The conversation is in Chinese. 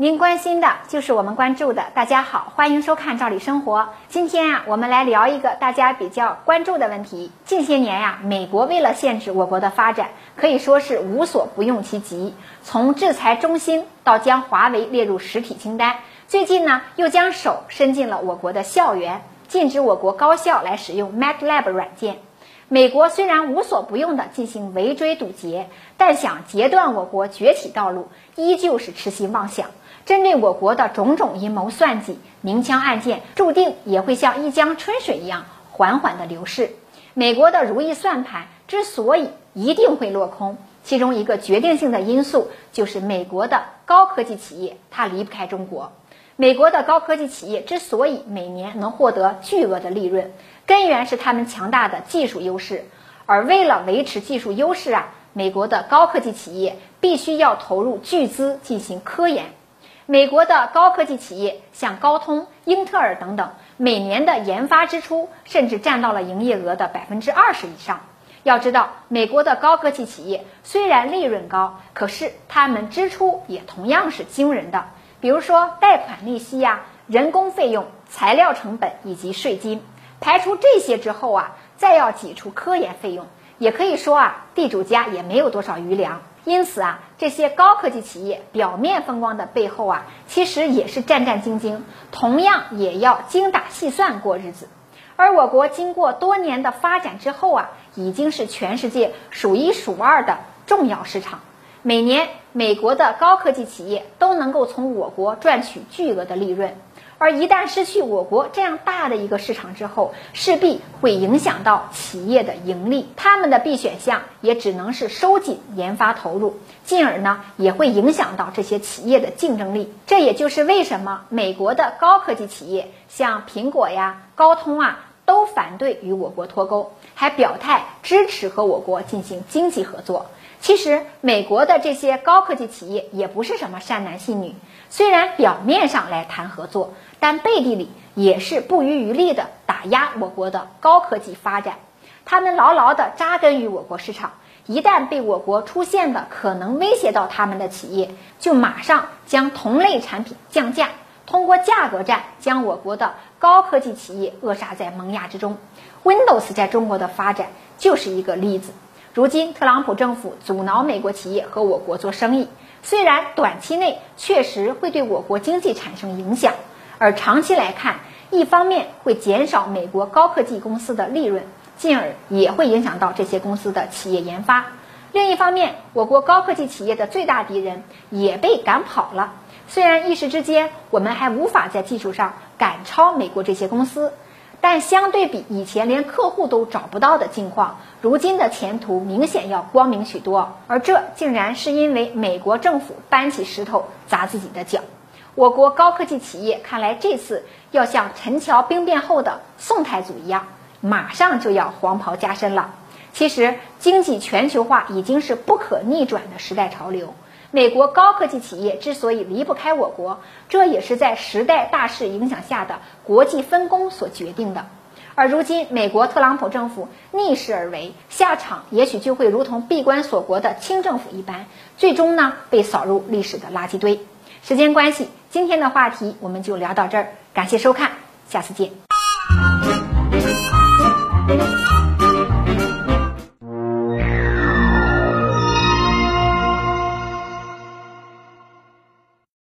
您关心的就是我们关注的。大家好，欢迎收看《赵理生活》。今天啊，我们来聊一个大家比较关注的问题。近些年呀，美国为了限制我国的发展，可以说是无所不用其极，从制裁中兴到将华为列入实体清单，最近呢，又将手伸进了我国的校园，禁止我国高校来使用 MATLAB 软件。美国虽然无所不用地进行围追堵截，但想截断我国崛起道路，依旧是痴心妄想。针对我国的种种阴谋算计、明枪暗箭，注定也会像一江春水一样缓缓地流逝。美国的如意算盘之所以一定会落空，其中一个决定性的因素就是美国的高科技企业它离不开中国。美国的高科技企业之所以每年能获得巨额的利润，根源是他们强大的技术优势。而为了维持技术优势啊，美国的高科技企业必须要投入巨资进行科研。美国的高科技企业像高通、英特尔等等，每年的研发支出甚至占到了营业额的百分之二十以上。要知道，美国的高科技企业虽然利润高，可是他们支出也同样是惊人的。比如说贷款利息呀、人工费用、材料成本以及税金，排除这些之后啊，再要挤出科研费用，也可以说啊，地主家也没有多少余粮。因此啊，这些高科技企业表面风光的背后啊，其实也是战战兢兢，同样也要精打细算过日子。而我国经过多年的发展之后啊，已经是全世界数一数二的重要市场。每年美国的高科技企业都能够从我国赚取巨额的利润。而一旦失去我国这样大的一个市场之后，势必会影响到企业的盈利，他们的 B 选项也只能是收紧研发投入，进而呢也会影响到这些企业的竞争力。这也就是为什么美国的高科技企业像苹果呀、高通啊都反对与我国脱钩，还表态支持和我国进行经济合作。其实，美国的这些高科技企业也不是什么善男信女，虽然表面上来谈合作，但背地里也是不遗余力的打压我国的高科技发展。他们牢牢地扎根于我国市场，一旦被我国出现的可能威胁到他们的企业，就马上将同类产品降价，通过价格战将我国的高科技企业扼杀在萌芽之中。Windows 在中国的发展就是一个例子。如今，特朗普政府阻挠美国企业和我国做生意，虽然短期内确实会对我国经济产生影响，而长期来看，一方面会减少美国高科技公司的利润，进而也会影响到这些公司的企业研发；另一方面，我国高科技企业的最大敌人也被赶跑了。虽然一时之间我们还无法在技术上赶超美国这些公司。但相对比以前连客户都找不到的境况，如今的前途明显要光明许多。而这竟然是因为美国政府搬起石头砸自己的脚。我国高科技企业看来这次要像陈桥兵变后的宋太祖一样，马上就要黄袍加身了。其实，经济全球化已经是不可逆转的时代潮流。美国高科技企业之所以离不开我国，这也是在时代大势影响下的国际分工所决定的。而如今，美国特朗普政府逆势而为，下场也许就会如同闭关锁国的清政府一般，最终呢被扫入历史的垃圾堆。时间关系，今天的话题我们就聊到这儿，感谢收看，下次见。